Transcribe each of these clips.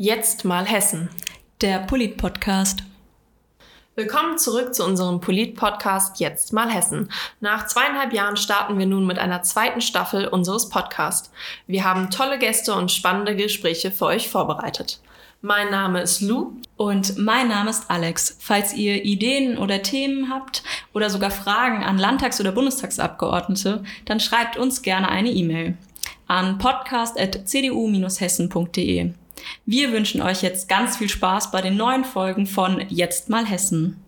Jetzt mal Hessen. Der Polit-Podcast. Willkommen zurück zu unserem Polit-Podcast Jetzt mal Hessen. Nach zweieinhalb Jahren starten wir nun mit einer zweiten Staffel unseres Podcasts. Wir haben tolle Gäste und spannende Gespräche für euch vorbereitet. Mein Name ist Lou. Und mein Name ist Alex. Falls ihr Ideen oder Themen habt oder sogar Fragen an Landtags- oder Bundestagsabgeordnete, dann schreibt uns gerne eine E-Mail an podcast.cdu-hessen.de. Wir wünschen euch jetzt ganz viel Spaß bei den neuen Folgen von Jetzt mal Hessen.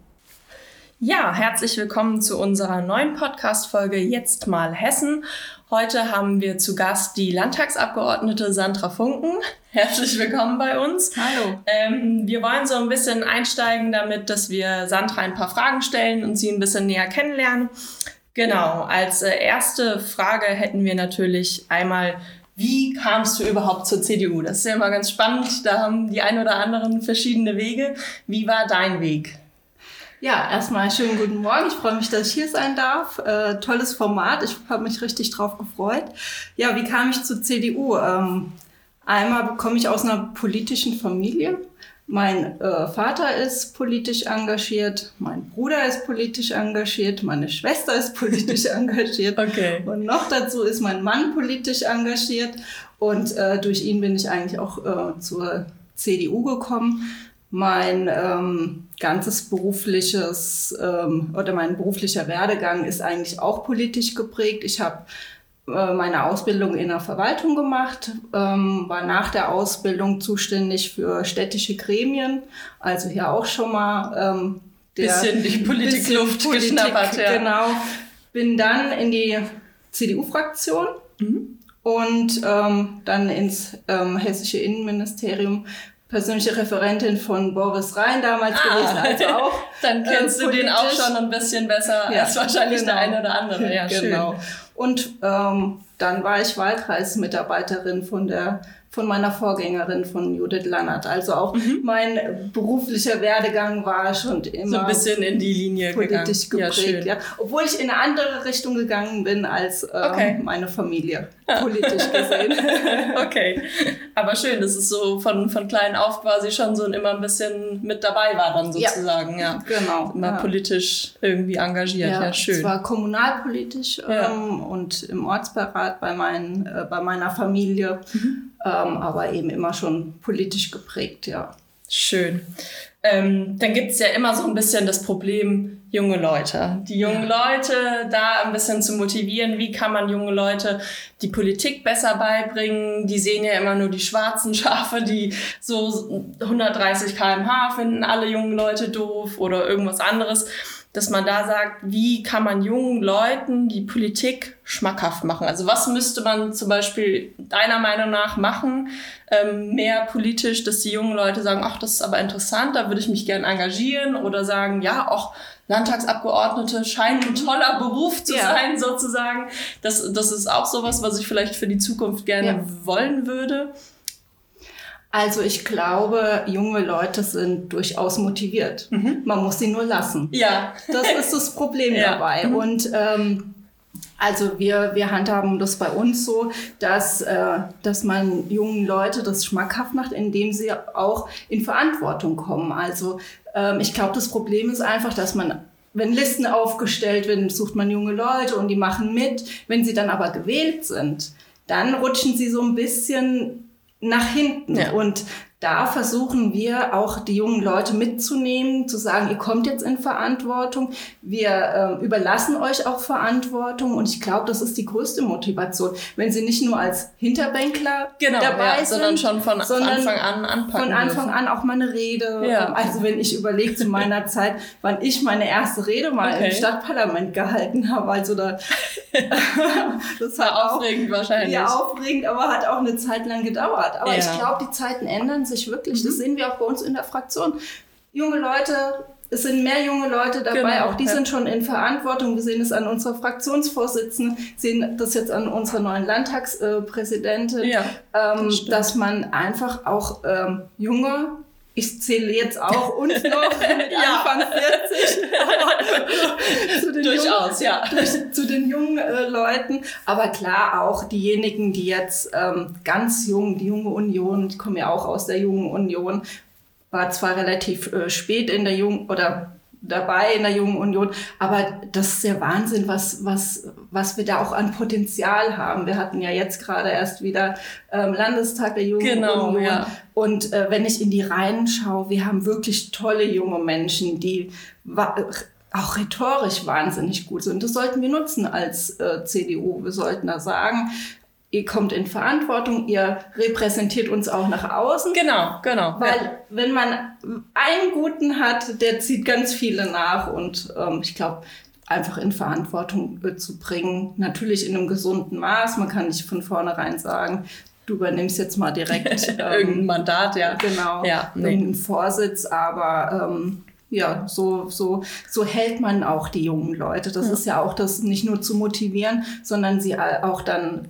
Ja, herzlich willkommen zu unserer neuen Podcast-Folge Jetzt mal Hessen. Heute haben wir zu Gast die Landtagsabgeordnete Sandra Funken. Herzlich willkommen bei uns. Hallo. Ähm, wir wollen so ein bisschen einsteigen damit, dass wir Sandra ein paar Fragen stellen und sie ein bisschen näher kennenlernen. Genau, als äh, erste Frage hätten wir natürlich einmal, wie kamst du überhaupt zur CDU? Das ist ja immer ganz spannend. Da haben die ein oder anderen verschiedene Wege. Wie war dein Weg? Ja, erstmal schönen guten Morgen. Ich freue mich, dass ich hier sein darf. Äh, tolles Format. Ich habe mich richtig drauf gefreut. Ja, wie kam ich zur CDU? Ähm, einmal komme ich aus einer politischen Familie. Mein äh, Vater ist politisch engagiert, mein Bruder ist politisch engagiert, meine Schwester ist politisch engagiert Okay. und noch dazu ist mein Mann politisch engagiert und äh, durch ihn bin ich eigentlich auch äh, zur CDU gekommen. Mein ähm, ganzes berufliches ähm, oder mein beruflicher Werdegang ist eigentlich auch politisch geprägt. Ich habe meine Ausbildung in der Verwaltung gemacht, ähm, war nach der Ausbildung zuständig für städtische Gremien, also hier auch schon mal ähm, der bisschen die Politikluft Politik, geschnappert. Ja. Genau. Bin dann in die CDU-Fraktion Mhm. und ähm, dann ins ähm, hessische Innenministerium. Persönliche Referentin von Boris Rhein damals Ah. gewesen, also auch Dann kennst äh, du den auch schon ein bisschen besser Ja, als wahrscheinlich der genau. eine oder andere. Ja, genau. schön. Und ähm, dann war ich Wahlkreismitarbeiterin von der von meiner Vorgängerin von Judith Lannert. Also auch mein beruflicher Werdegang war schon immer Mhm. So ein bisschen in die Linie politisch gegangen. geprägt. Ja, Ja, Obwohl ich in eine andere Richtung gegangen bin als ähm, Okay. meine Familie, politisch gesehen. okay. Aber schön, dass es so von, von klein auf quasi schon so immer ein bisschen mit dabei war dann Ja. sozusagen. Ja. genau. Immer ja. politisch irgendwie engagiert. Ja, schön. Zwar kommunalpolitisch Ja. ähm, und im Ortsberat bei, meinen, äh, bei meiner Familie, Mhm. Ähm, aber eben immer schon politisch geprägt, ja. Schön. Ähm, dann gibt's ja immer so ein bisschen das Problem, junge Leute. Die jungen Leute da ein bisschen zu motivieren. Wie kann man junge Leute die Politik besser beibringen? Die sehen ja immer nur die schwarzen Schafe, die so 130 km/h finden alle jungen Leute doof oder irgendwas anderes. Dass man da sagt, wie kann man jungen Leuten die Politik schmackhaft machen? Also was müsste man zum Beispiel deiner Meinung nach machen, ähm, mehr politisch, dass die jungen Leute sagen, ach, das ist aber interessant, da würde ich mich gern engagieren oder sagen, ja, auch Landtagsabgeordnete scheinen ein toller Beruf zu Ja. sein, sozusagen. Das, das ist auch sowas, was ich vielleicht für die Zukunft gerne Ja. wollen würde. Also ich glaube, junge Leute sind durchaus motiviert. Mhm. Man muss sie nur lassen. Ja. Das ist das Problem Ja. dabei. Mhm. Und ähm, also wir, wir handhaben das bei uns so, dass, äh, dass man jungen Leute das schmackhaft macht, indem sie auch in Verantwortung kommen. Also ähm, ich glaube, das Problem ist einfach, dass man wenn Listen aufgestellt werden, sucht man junge Leute und die machen mit. Wenn sie dann aber gewählt sind, dann rutschen sie so ein bisschen nach hinten. Ja. Und da versuchen wir auch die jungen Leute mitzunehmen, zu sagen, ihr kommt jetzt in Verantwortung, wir ähm, überlassen euch auch Verantwortung und ich glaube, das ist die größte Motivation, wenn sie nicht nur als Hinterbänkler Genau, dabei ja, sind, sondern schon von sondern Anfang an anpacken. von Anfang dürfen. an auch mal eine Rede. Ja. Also wenn ich überlege zu meiner Zeit, wann ich meine erste Rede mal Okay. im Stadtparlament gehalten habe, also da das war hat auch aufregend wahrscheinlich. ja, aufregend, aber hat auch eine Zeit lang gedauert. Aber Ja. ich glaube, die Zeiten ändern sich wirklich. Das sehen wir auch bei uns in der Fraktion. Junge Leute, es sind mehr junge Leute dabei, Genau, auch die ja. sind schon in Verantwortung. Wir sehen es an unserer Fraktionsvorsitzenden, sehen das jetzt an unserer neuen Landtagspräsidentin, Ja, ähm, das dass man einfach auch ähm, junge ich zähle jetzt auch uns noch mit Ja. Anfang 40 zu den Durchaus, jungen, ja. durch, zu den jungen äh, Leuten. Aber klar auch diejenigen, die jetzt ähm, ganz jung, die junge Union, ich komme ja auch aus der jungen Union, war zwar relativ äh, spät in der jungen oder dabei in der jungen Union, aber das ist der Wahnsinn, was, was, was wir da auch an Potenzial haben. Wir hatten ja jetzt gerade erst wieder ähm, Landestag der jungen Genau, Union. ja. Und äh, wenn ich in die Reihen schaue, wir haben wirklich tolle junge Menschen, die auch rhetorisch wahnsinnig gut sind. Das sollten wir nutzen als äh, CDU. Wir sollten da sagen, ihr kommt in Verantwortung, ihr repräsentiert uns auch nach außen. Genau, genau. Weil ja. wenn man einen guten hat, der zieht ganz viele nach und ähm, ich glaube, einfach in Verantwortung äh, zu bringen, natürlich in einem gesunden Maß. Man kann nicht von vornherein sagen, du übernimmst jetzt mal direkt Irgendein ähm, Mandat, ja. genau Ja, nee. irgendeinen Vorsitz, aber ähm, ja, so, so, so hält man auch die jungen Leute. Das ist ja auch das nicht nur zu motivieren, sondern sie auch dann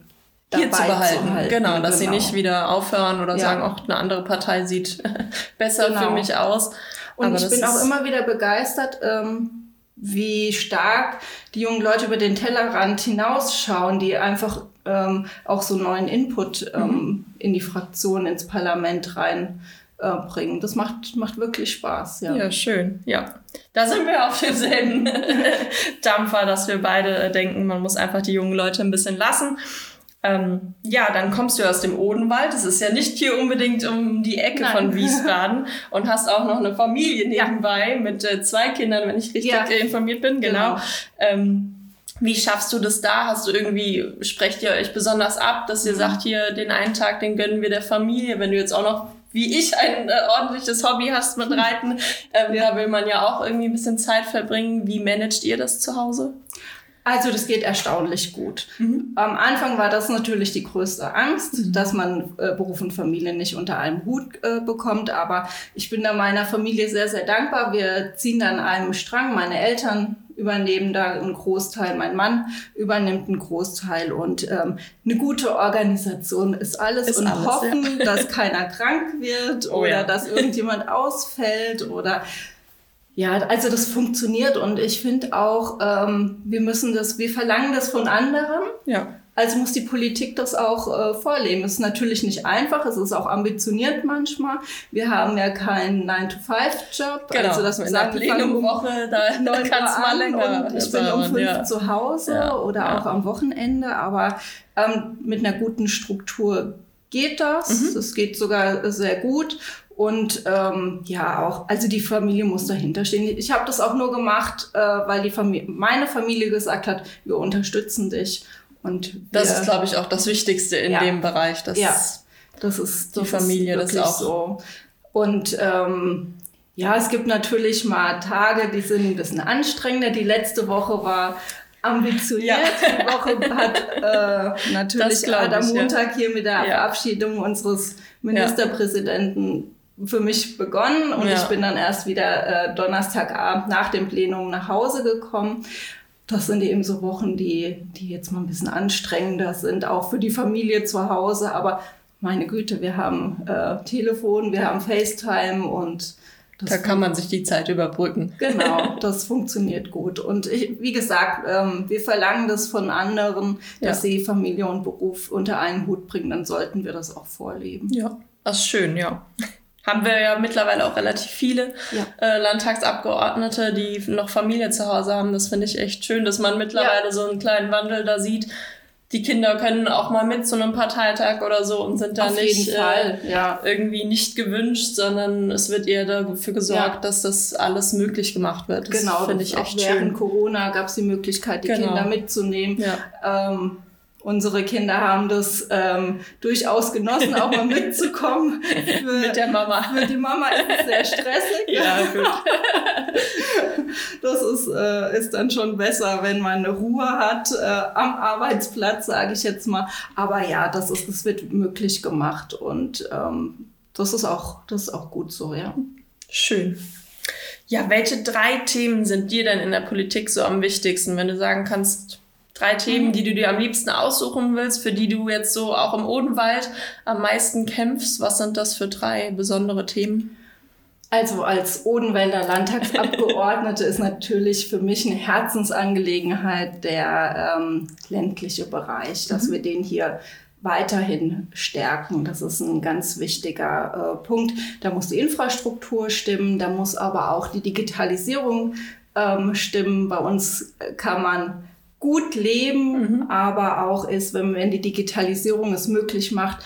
hier zu behalten. halten. genau, dass sie Genau. nicht wieder aufhören oder Ja. sagen, auch eine andere Partei sieht besser für Genau. mich aus. Und Aber ich bin auch immer wieder begeistert, ähm, wie stark die jungen Leute über den Tellerrand hinausschauen, die einfach ähm, auch so neuen Input ähm, Mhm. in die Fraktion, ins Parlament rein äh, bringen. Das macht, macht wirklich Spaß. Ja. Ja, schön. Ja. Da sind wir auf demselben Dampfer, dass wir beide äh, denken, man muss einfach die jungen Leute ein bisschen lassen. Ähm, ja, dann kommst du aus dem Odenwald. Das ist ja nicht hier unbedingt um die Ecke Nein. von Wiesbaden und hast auch noch eine Familie nebenbei mit äh, zwei Kindern, wenn ich richtig Ja. informiert bin. Genau. Genau. Ähm, wie schaffst du das da? Hast du irgendwie, sprecht ihr euch besonders ab, dass ihr sagt, hier den einen Tag, den gönnen wir der Familie, wenn du jetzt auch noch wie ich ein äh, ordentliches Hobby hast mit Reiten, ähm, da will man ja auch irgendwie ein bisschen Zeit verbringen. Wie managt ihr das zu Hause? Also das geht erstaunlich gut. Mhm. Am Anfang war das natürlich die größte Angst, dass man äh, Beruf und Familie nicht unter einem Hut äh, bekommt. Aber ich bin da meiner Familie sehr, sehr dankbar. Wir ziehen da an einem Strang. Meine Eltern übernehmen da einen Großteil, mein Mann übernimmt einen Großteil und ähm, eine gute Organisation ist alles Ist und alles, hoffen, dass keiner krank wird Oh oder ja. dass irgendjemand ausfällt oder ja, also das funktioniert und ich finde auch, ähm, wir müssen das, wir verlangen das von anderen. Ja. Also muss die Politik das auch äh, vorleben. Es ist natürlich nicht einfach, es ist auch ambitioniert manchmal. Wir haben ja keinen 9-to-5-Job. Genau. Also dass wir in der um Plenumwoche, da 9 kann es mal länger und ich bin um 5 ja. zu Hause Ja, oder ja. auch am Wochenende. Aber ähm, mit einer guten Struktur geht das. Mhm. Das geht sogar sehr gut. Und ähm, ja, auch, also die Familie muss dahinter stehen. Ich habe das auch nur gemacht, äh, weil die Familie, meine Familie gesagt hat, wir unterstützen dich. Und Das wir, ist, glaube ich, auch das Wichtigste in Ja. dem Bereich. Dass Ja. das ist die das Familie, ist das auch. so. Und ähm, ja, es gibt natürlich mal Tage, die sind ein bisschen anstrengender. Die letzte Woche war ambitioniert. Ja. Die Woche hat äh, natürlich Das gerade am ich, ja. Montag hier mit der Ja. Verabschiedung unseres Ministerpräsidenten für mich begonnen und Ja. ich bin dann erst wieder äh, Donnerstagabend nach dem Plenum nach Hause gekommen. Das sind eben so Wochen, die, die jetzt mal ein bisschen anstrengender sind, auch für die Familie zu Hause. Aber meine Güte, wir haben äh, Telefon, wir haben FaceTime und das Da kann man sich die Zeit überbrücken. Genau, das funktioniert gut. Und ich, wie gesagt, ähm, wir verlangen das von anderen, dass Ja. sie Familie und Beruf unter einen Hut bringen, dann sollten wir das auch vorleben. Ja, das ist schön, ja. Haben wir ja mittlerweile auch relativ viele Ja. äh, Landtagsabgeordnete, die noch Familie zu Hause haben. Das finde ich echt schön, dass man mittlerweile so einen kleinen Wandel da sieht. Die Kinder können auch mal mit zu einem Parteitag oder so und sind da Auf nicht Äh, ja. irgendwie nicht gewünscht, sondern es wird eher dafür gesorgt, Ja. dass das alles möglich gemacht wird. Das Genau, finde ich auch echt während schön. Corona gab es die Möglichkeit, die Genau. Kinder mitzunehmen. Ja. Ähm, unsere Kinder haben das ähm, durchaus genossen, auch mal mitzukommen. Für, Mit der Mama. für die Mama ist es sehr stressig. Ja, gut. Das ist, äh, ist dann schon besser, wenn man eine Ruhe hat äh, am Arbeitsplatz, sage ich jetzt mal. Aber ja, das, ist, das wird möglich gemacht und ähm, das, ist auch, das ist auch gut so, ja. Schön. Ja, welche drei Themen sind dir denn in der Politik so am wichtigsten, wenn du sagen kannst, drei Themen, die du dir am liebsten aussuchen willst, für die du jetzt so auch im Odenwald am meisten kämpfst? Was sind das für drei besondere Themen? Also als Odenwälder Landtagsabgeordnete ist natürlich für mich eine Herzensangelegenheit der ähm, ländliche Bereich, dass mhm. wir den hier weiterhin stärken. Das ist ein ganz wichtiger äh, Punkt. Da muss die Infrastruktur stimmen, da muss aber auch die Digitalisierung ähm, stimmen. Bei uns kann man gut leben, mhm. aber auch ist, wenn, wenn die Digitalisierung es möglich macht,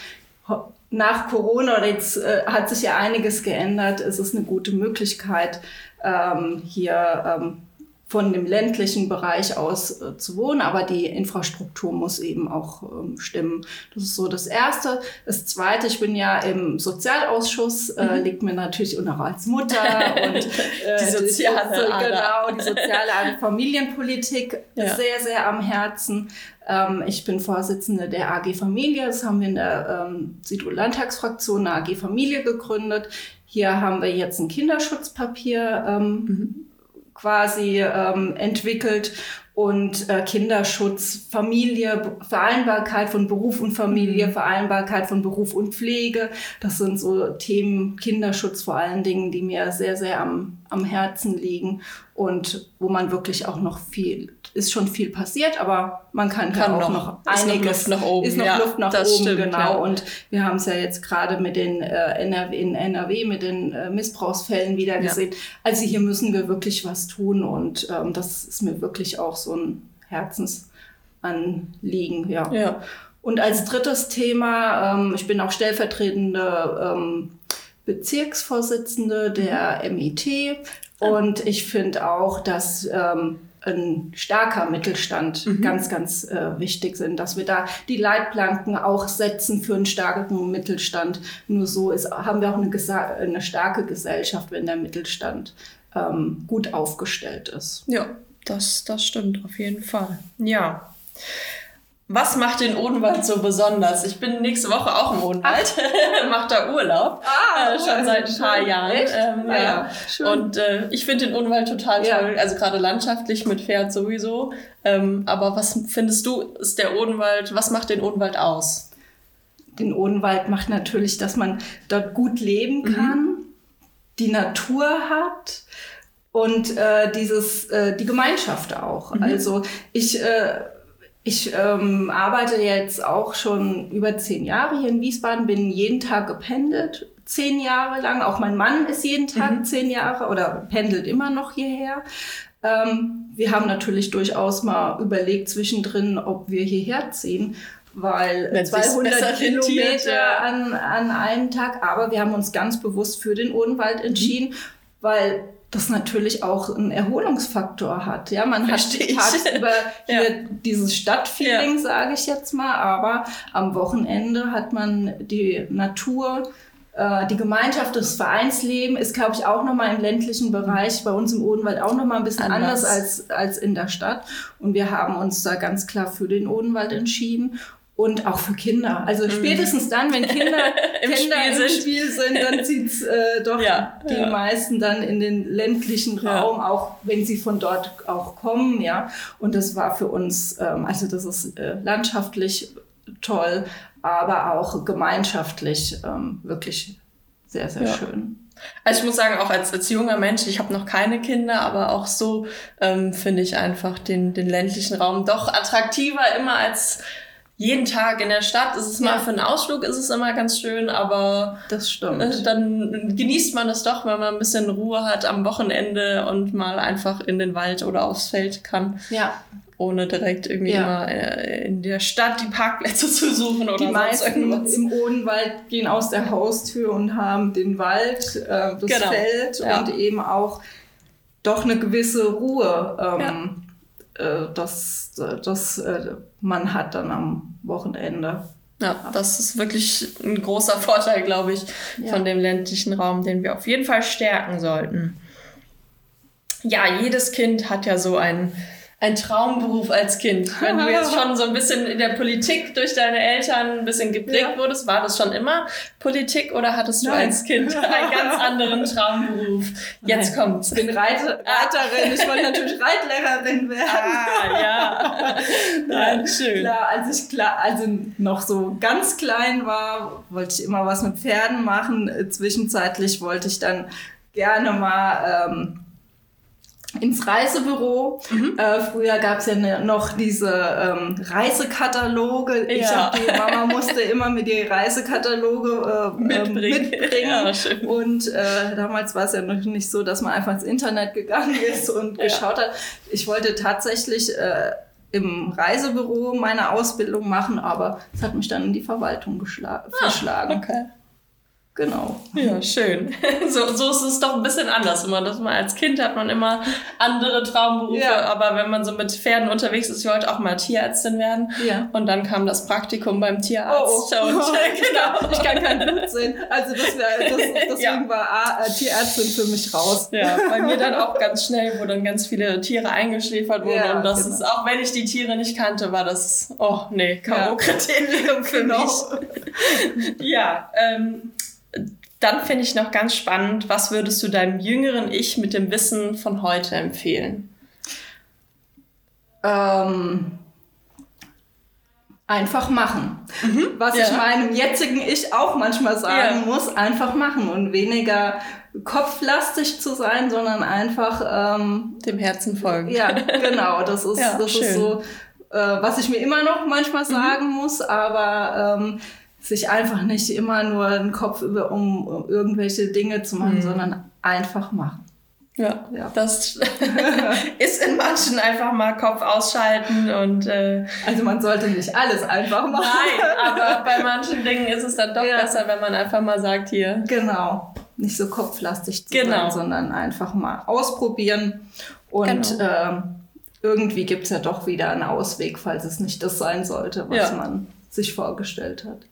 nach Corona jetzt äh, hat sich ja einiges geändert, ist es eine gute Möglichkeit, ähm, hier ähm, von dem ländlichen Bereich aus äh, zu wohnen, aber die Infrastruktur muss eben auch ähm, stimmen. Das ist so das Erste. Das Zweite, ich bin ja im Sozialausschuss, äh, mhm. liegt mir natürlich auch noch als Mutter und äh, die soziale, die, genau, die soziale Familienpolitik ja. sehr, sehr am Herzen. Ähm, ich bin Vorsitzende der AG Familie. Das haben wir in der ähm, Südlandtagsfraktion eine AG Familie gegründet. Hier haben wir jetzt ein Kinderschutzpapier ähm, mhm quasi ähm, entwickelt und äh, Kinderschutz, Familie, Vereinbarkeit von Beruf und Familie, mhm. Vereinbarkeit von Beruf und Pflege. Das sind so Themen, Kinderschutz vor allen Dingen, die mir sehr, sehr am, am Herzen liegen und wo man wirklich auch noch viel, ist schon viel passiert, aber man kann, kann auch noch, noch einiges. Ist noch Luft nach oben. Ist noch ja, Luft nach oben, stimmt, genau. Ja. Und wir haben es ja jetzt gerade mit den äh, NRW, in NRW mit den äh, Missbrauchsfällen wieder gesehen. Ja. Also hier müssen wir wirklich was tun und ähm, das ist mir wirklich auch so ein Herzensanliegen, ja. ja. Und als drittes Thema, ähm, ich bin auch stellvertretende ähm, Bezirksvorsitzende der MIT. Und ich finde auch, dass ähm, ein starker Mittelstand mhm. ganz, ganz äh, wichtig sind, dass wir da die Leitplanken auch setzen für einen starken Mittelstand. Nur so ist, haben wir auch eine, eine starke Gesellschaft, wenn der Mittelstand ähm, gut aufgestellt ist. Ja, das, das stimmt auf jeden Fall. Ja. Was macht den Odenwald so besonders? Ich bin nächste Woche auch im Odenwald, mache da Urlaub, ah, äh, schon seit ein paar Jahren. Ähm, ja. ja. Schön. Und äh, ich finde den Odenwald total toll, ja. also gerade landschaftlich mit Pferd sowieso. Ähm, aber was findest du, ist der Odenwald, was macht den Odenwald aus? Den Odenwald macht natürlich, dass man dort gut leben mhm. kann, mhm. die Natur hat und äh, dieses, äh, die Gemeinschaft auch. Mhm. Also ich äh, ich ähm, arbeite jetzt auch schon über zehn Jahre hier in Wiesbaden, bin jeden Tag gependelt, zehn Jahre lang. Auch mein Mann ist jeden Tag mhm. zehn Jahre oder pendelt immer noch hierher. Ähm, wir haben natürlich durchaus mal überlegt zwischendrin, ob wir hierher ziehen weil Wenn 200 Kilometer ja. an, an einem Tag, aber wir haben uns ganz bewusst für den Odenwald entschieden, mhm. weil das natürlich auch einen Erholungsfaktor hat. Ja, man Versteh hat tagsüber hier ja. dieses Stadtfeeling, ja. sage ich jetzt mal, aber am Wochenende hat man die Natur, äh, die Gemeinschaft, das Vereinsleben ist, glaube ich, auch nochmal im ländlichen Bereich bei uns im Odenwald auch nochmal ein bisschen anders. anders als, als in der Stadt. Und wir haben uns da ganz klar für den Odenwald entschieden und auch für Kinder. Also mhm. spätestens dann, wenn Kinder, Im, Kinder Spiel, im sind. Spiel sind, dann zieht's äh, doch ja, die ja. meisten dann in den ländlichen Raum, ja. auch wenn sie von dort auch kommen, ja. Und das war für uns, ähm, also das ist äh, landschaftlich toll, aber auch gemeinschaftlich ähm, wirklich sehr, sehr schön. Also ich muss sagen, auch als, als junger Mensch, ich habe noch keine Kinder, aber auch so ähm, finde ich einfach den, den ländlichen Raum doch attraktiver immer als jeden Tag in der Stadt ist es mal für einen Ausflug ist es immer ganz schön, aber das stimmt. Äh, dann genießt man es doch, wenn man ein bisschen Ruhe hat am Wochenende und mal einfach in den Wald oder aufs Feld kann. Ja. Ohne direkt irgendwie ja. immer äh, in der Stadt die Parkplätze zu suchen oder die meisten irgendwas. im Odenwald gehen aus der Haustür und haben den Wald, äh, das genau. Feld ja. und eben auch doch eine gewisse Ruhe. Ähm, ja äh, das, das äh, man hat dann am Wochenende. Ja, das ist wirklich ein großer Vorteil, glaube ich, ja. von dem ländlichen Raum, den wir auf jeden Fall stärken sollten. Ja, jedes Kind hat ja so einen ein Traumberuf als Kind? Wenn du jetzt schon so ein bisschen in der Politik durch deine Eltern ein bisschen geprägt ja. wurdest, war das schon immer Politik oder hattest du Nein. als Kind einen ganz anderen Traumberuf? Jetzt Nein. kommt's. Ich bin Reiter, Reiterin. Ich wollte natürlich Reitlehrerin werden. Ah, ja. Nein, schön. Klar, als ich klar, also noch so ganz klein war, wollte ich immer was mit Pferden machen. Zwischenzeitlich wollte ich dann gerne mal ähm, ins Reisebüro. Mhm. Äh, früher gab es ja ne, noch diese ähm, Reisekataloge. Ich Ja. hab, die Mama musste immer mit die Reisekataloge äh, Mitbringen. mitbringen. mitbringen. Ja. Und äh, damals war es ja noch nicht so, dass man einfach ins Internet gegangen ist und Ja. geschaut hat. Ich wollte tatsächlich äh, im Reisebüro meine Ausbildung machen, aber es hat mich dann in die Verwaltung verschlagen. Okay. Genau. Ja, schön. So, so ist es doch ein bisschen anders immer. Dass man als Kind hat man immer andere Traumberufe, Ja. aber wenn man so mit Pferden unterwegs ist, ich wollte auch mal Tierärztin werden. Ja. Und dann kam das Praktikum beim Tierarzt. Oh, oh. Und, genau. Ich kann kein Blut sehen. Also das wär, das, deswegen Ja. war A, äh, Tierärztin für mich raus. Ja, bei mir dann auch ganz schnell, wo dann ganz viele Tiere eingeschläfert wurden. Ja, und das genau. ist, auch wenn ich die Tiere nicht kannte, war das, oh nee. K.O.-Kriterium für Genau. mich. Ja, ähm, dann finde ich noch ganz spannend, was würdest du deinem jüngeren Ich mit dem Wissen von heute empfehlen? Ähm, einfach machen. Was ich Ja. meinem jetzigen Ich auch manchmal sagen Ja. muss, einfach machen und weniger kopflastig zu sein, sondern einfach, ähm, Dem Herzen folgen. ja, genau, das ist, Ja, das schön. ist so, äh, was ich mir immer noch manchmal sagen muss, aber ähm, sich einfach nicht immer nur den Kopf über, um, um irgendwelche Dinge zu machen, sondern einfach machen. Ja, Ja. das ist in manchen einfach mal Kopf ausschalten und äh, Also man sollte nicht alles einfach machen. nein, aber bei manchen Dingen ist es dann doch Ja. besser, wenn man einfach mal sagt, hier, Genau. Nicht so kopflastig zu Genau. sein, sondern einfach mal ausprobieren. Und Genau. ähm, irgendwie gibt es ja doch wieder einen Ausweg, falls es nicht das sein sollte, was Ja. man sich vorgestellt hat.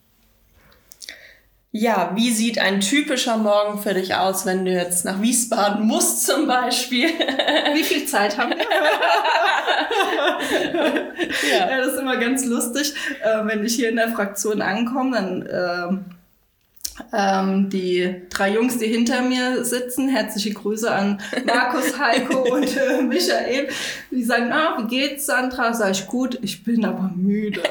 Ja, wie sieht ein typischer Morgen für dich aus, wenn du jetzt nach Wiesbaden musst zum Beispiel? Wie viel Zeit haben wir? ja. Ja, das ist immer ganz lustig, äh, wenn ich hier in der Fraktion ankomme, dann ähm, ähm, die drei Jungs, die hinter mir sitzen, herzliche Grüße an Markus, Heiko und äh, Michael. Die sagen, ah, wie geht's, Sandra? Sag ich, gut, ich bin aber müde.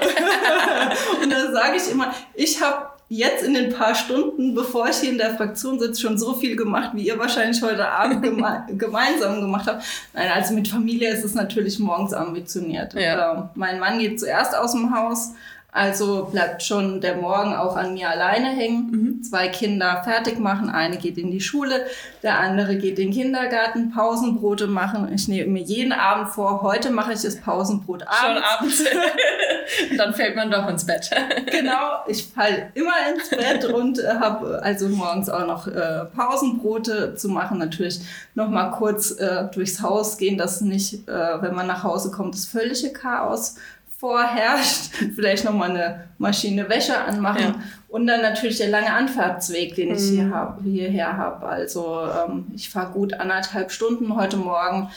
und dann sage ich immer, ich habe jetzt in den paar Stunden, bevor ich hier in der Fraktion sitze, schon so viel gemacht, wie ihr wahrscheinlich heute Abend geme gemeinsam gemacht habt. Nein, also mit Familie ist es natürlich morgens ambitioniert. Ja. Ähm, mein Mann geht zuerst aus dem Haus, also bleibt schon der Morgen auch an mir alleine hängen. Zwei Kinder fertig machen, eine geht in die Schule, der andere geht in den Kindergarten, Pausenbrote machen. Ich nehme mir jeden Abend vor, heute mache ich das Pausenbrot Schon abends. abends. Und dann fällt man doch ins Bett. Genau, ich falle immer ins Bett und äh, habe also morgens auch noch äh, Pausenbrote zu machen. Natürlich noch mal kurz äh, durchs Haus gehen, dass nicht, äh, wenn man nach Hause kommt, das völlige Chaos vorherrscht. Vielleicht noch mal eine Maschine Wäsche anmachen Ja. und dann natürlich der lange Anfahrtsweg, den ich Mhm. hier hab, hierher habe. Also ähm, ich fahre gut anderthalb Stunden heute Morgen.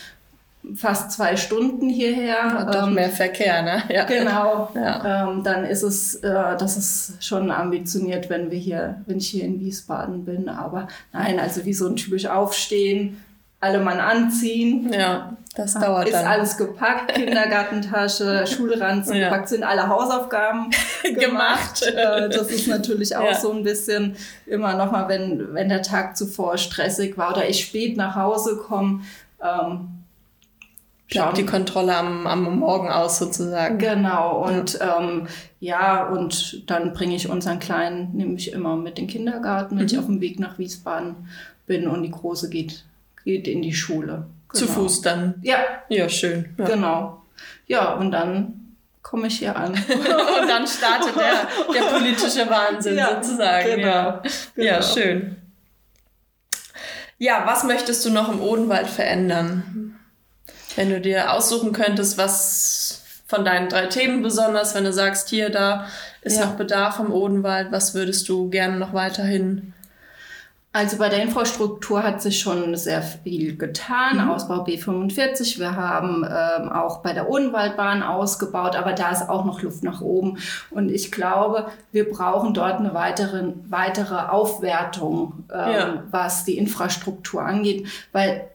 Fast zwei Stunden hierher. Doch Ähm, mehr Verkehr, ne? Ja. Genau. Ja. Ähm, dann ist es, äh, das ist schon ambitioniert, wenn wir hier, wenn ich hier in Wiesbaden bin. Aber nein, also wie so ein typisch Aufstehen, alle Mann anziehen. Ja, das dauert ist dann. alles gepackt, Kindergartentasche, Schulranzen Ja. gepackt, sind alle Hausaufgaben gemacht. Gemacht. Äh, das ist natürlich auch Ja. so ein bisschen immer nochmal, wenn, wenn der Tag zuvor stressig war oder ich spät nach Hause komme. Ähm, Bleibt die Kontrolle am, am Morgen aus sozusagen. Genau, und ähm, ja, und dann bringe ich unseren Kleinen nämlich immer mit in den Kindergarten, wenn ich Mhm. auf dem Weg nach Wiesbaden bin und die Große geht, geht in die Schule. Zu Genau. Fuß dann. Ja, Ja, schön. Ja. genau. Ja, und dann komme ich hier an. Und dann startet der, der politische Wahnsinn Ja, sozusagen. genau, Ja. ja, genau. schön. Ja, was möchtest du noch im Odenwald verändern? Wenn du dir aussuchen könntest, was von deinen drei Themen besonders, wenn du sagst, hier, da ist Ja. noch Bedarf im Odenwald, was würdest du gerne noch weiterhin? Also bei der Infrastruktur hat sich schon sehr viel getan. Mhm. Ausbau B45. Wir haben ähm, auch bei der Odenwaldbahn ausgebaut, aber da ist auch noch Luft nach oben. Und ich glaube, wir brauchen dort eine weitere, weitere Aufwertung, ähm, Ja. was die Infrastruktur angeht, weil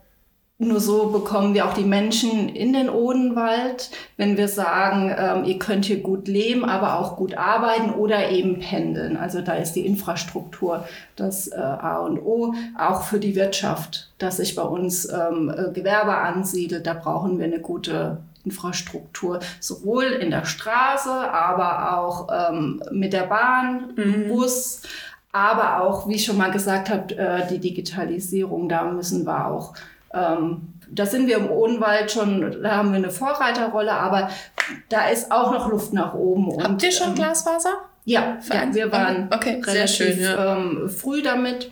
nur so bekommen wir auch die Menschen in den Odenwald, wenn wir sagen, ähm, ihr könnt hier gut leben, aber auch gut arbeiten oder eben pendeln. Also da ist die Infrastruktur das äh, A und O, auch für die Wirtschaft, dass sich bei uns ähm, äh, Gewerbe ansiedelt. Da brauchen wir eine gute Infrastruktur, sowohl in der Straße, aber auch ähm, mit der Bahn, mhm. Bus, aber auch, wie ich schon mal gesagt habe, äh, die Digitalisierung, da müssen wir auch ähm, da sind wir im Odenwald schon, da haben wir eine Vorreiterrolle, aber da ist auch noch Luft nach oben. Habt und, ihr schon ähm, Glasfaser? Ja, ja, wir waren okay, relativ schön, ja. ähm, früh damit.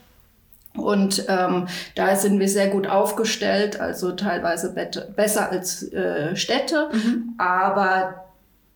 Und ähm, da sind wir sehr gut aufgestellt, also teilweise besser als äh, Städte. Mhm. Aber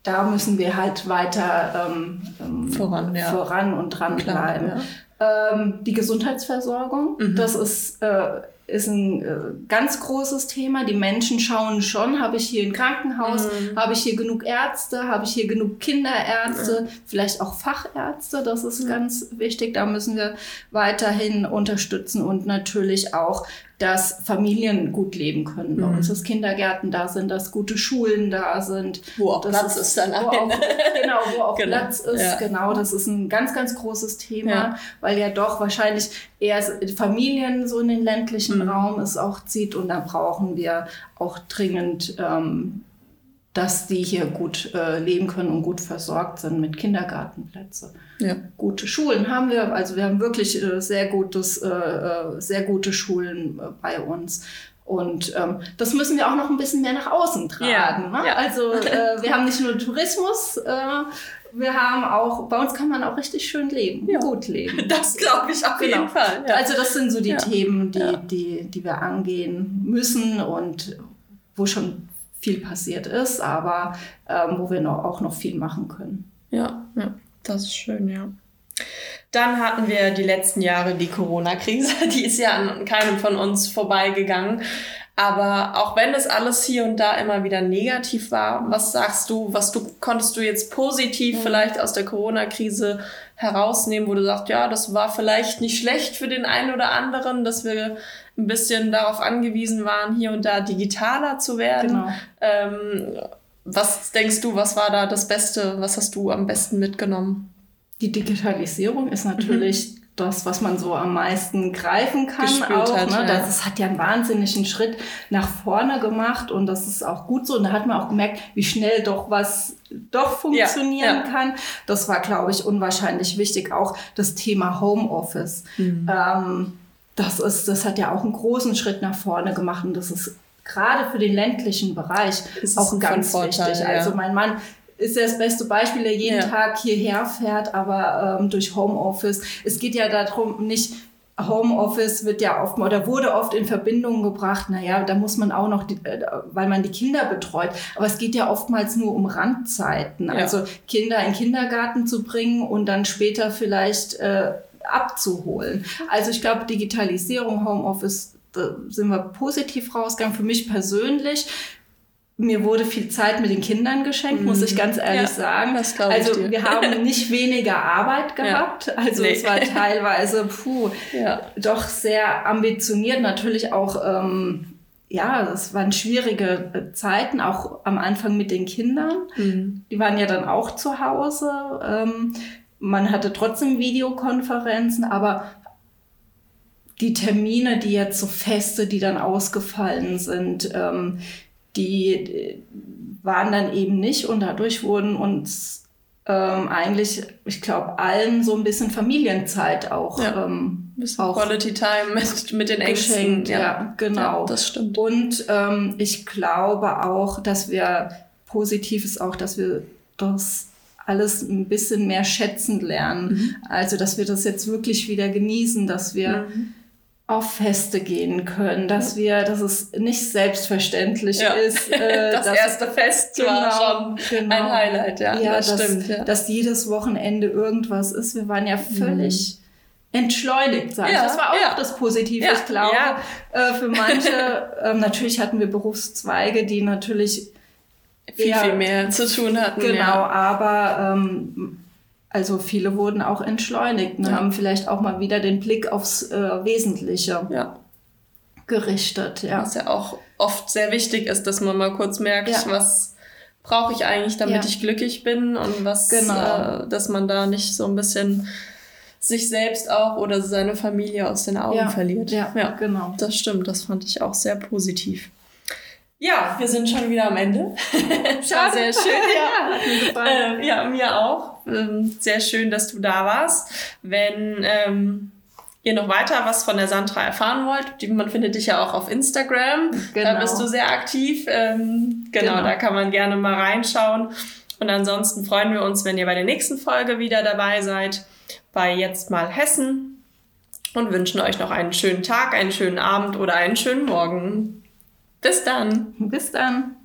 da müssen wir halt weiter ähm, ähm voran, ja. voran und dranbleiben. Ja. Ähm, die Gesundheitsversorgung, mhm. das ist äh, ist ein äh, ganz großes Thema. Die Menschen schauen schon, habe ich hier ein Krankenhaus, mhm. habe ich hier genug Ärzte, habe ich hier genug Kinderärzte, mhm. vielleicht auch Fachärzte, das ist mhm. ganz wichtig. Da müssen wir weiterhin unterstützen und natürlich auch dass Familien gut leben können bei mhm. uns, dass Kindergärten da sind, dass gute Schulen da sind. Wo auch Platz ist, ist dann wo auch, Genau, wo auch genau. Platz ist. Ja. Genau, das ist ein ganz, ganz großes Thema, ja. weil ja doch wahrscheinlich eher Familien so in den ländlichen mhm. Raum es auch zieht und da brauchen wir auch dringend ähm, dass die hier gut äh, leben können und gut versorgt sind mit Kindergartenplätze. Ja. Gute Schulen haben wir, also wir haben wirklich äh, sehr gutes, äh, äh sehr gute Schulen äh, bei uns. Und ähm, das müssen wir auch noch ein bisschen mehr nach außen tragen. Ja. Ne? Ja. Also äh, wir haben nicht nur Tourismus, wir haben auch, bei uns kann man auch richtig schön leben, gut leben. Das glaube ich auf genau. jeden Fall. Also das sind so die Themen, die, die, die wir angehen müssen und wo schon viel passiert ist, aber ähm, wo wir noch, auch noch viel machen können. Ja, ja, das ist schön, ja. Dann hatten wir die letzten Jahre die Corona-Krise. Die ist ja an keinem von uns vorbeigegangen. Aber auch wenn es alles hier und da immer wieder negativ war, was sagst du, was du konntest du jetzt positiv mhm. vielleicht aus der Corona-Krise herausnehmen, wo du sagst, ja, das war vielleicht nicht schlecht für den einen oder anderen, dass wir ein bisschen darauf angewiesen waren, hier und da digitaler zu werden. Genau. Ähm, was denkst du, was war da das Beste? Was hast du am besten mitgenommen? Die Digitalisierung ist natürlich mhm. Das, was man so am meisten greifen kann. auch, hat, ne? ja. Das hat ja einen wahnsinnigen Schritt nach vorne gemacht und das ist auch gut so. Und da hat man auch gemerkt, wie schnell doch was doch funktionieren ja, ja. kann. Das war, glaube ich, unwahrscheinlich wichtig. Auch das Thema Homeoffice. Mhm. Ähm, das, ist, das hat ja auch einen großen Schritt nach vorne gemacht und das ist gerade für den ländlichen Bereich auch ganz Vorteil, wichtig. Also mein Mann ist ja das beste Beispiel, der jeden ja. Tag hierher fährt, aber ähm, durch Homeoffice. Es geht ja darum, nicht Homeoffice wird ja oft oder wurde oft in Verbindung gebracht. Naja, da muss man auch noch, die, äh, weil man die Kinder betreut. Aber es geht ja oftmals nur um Randzeiten. Ja. Also Kinder in den Kindergarten zu bringen und dann später vielleicht äh, abzuholen. Also ich glaube, Digitalisierung, Homeoffice, da sind wir positiv rausgegangen. Für mich persönlich mir wurde viel Zeit mit den Kindern geschenkt, muss ich mhm. ganz ehrlich ja, sagen. Das also dir. wir haben nicht weniger Arbeit gehabt. Ja. Also nee. es war teilweise puh, ja. doch sehr ambitioniert. Natürlich auch, ähm, ja, es waren schwierige äh, Zeiten, auch am Anfang mit den Kindern. Mhm. Die waren ja dann auch zu Hause. Ähm, man hatte trotzdem Videokonferenzen, aber die Termine, die jetzt so feste, die dann ausgefallen sind, ähm, die waren dann eben nicht und dadurch wurden uns ähm, eigentlich, ich glaube, allen so ein bisschen Familienzeit auch. Ja. Ähm, auch Quality Time mit, mit den Ängsten. Ja, ja, genau. Ja, das stimmt. Und ähm, ich glaube auch, dass wir positiv ist auch, dass wir das alles ein bisschen mehr schätzen lernen. Mhm. Also, dass wir das jetzt wirklich wieder genießen, dass wir mhm. Auf Feste gehen können, dass wir, dass es nicht selbstverständlich ja. ist. Äh, das dass, erste Fest genau, war schon genau, ein Highlight, ja. ja das dass, stimmt. Ja. Dass jedes Wochenende irgendwas ist. Wir waren ja mhm. völlig. Mhm entschleunigt sein. Ja, das war auch das Positive, ja, ich glaube. Äh, für manche, äh, natürlich hatten wir Berufszweige, die natürlich viel, viel mehr zu tun hatten. Genau, aber ähm, also viele wurden auch entschleunigt und ja. haben vielleicht auch mal wieder den Blick aufs äh, Wesentliche. Ja. gerichtet, ja. Was ja auch oft sehr wichtig ist, dass man mal kurz merkt, Ja. was brauche ich eigentlich, damit ich glücklich bin und was, Genau. äh, dass man da nicht so ein bisschen sich selbst auch oder seine Familie aus den Augen verliert. Ja, ja, genau. das stimmt. Das fand ich auch sehr positiv. Ja, wir sind schon wieder am Ende. War sehr schön. ja. Ähm, ja, mir auch. Ähm, sehr schön, dass du da warst. Wenn ähm, ihr noch weiter was von der Sandra erfahren wollt, die, man findet dich ja auch auf Instagram. Da Genau. bist du sehr aktiv. Ähm, genau, Genau. da kann man gerne mal reinschauen. Und ansonsten freuen wir uns, wenn ihr bei der nächsten Folge wieder dabei seid, bei Jetzt mal Hessen. Und wünschen euch noch einen schönen Tag, einen schönen Abend oder einen schönen Morgen. Bis dann. Bis dann.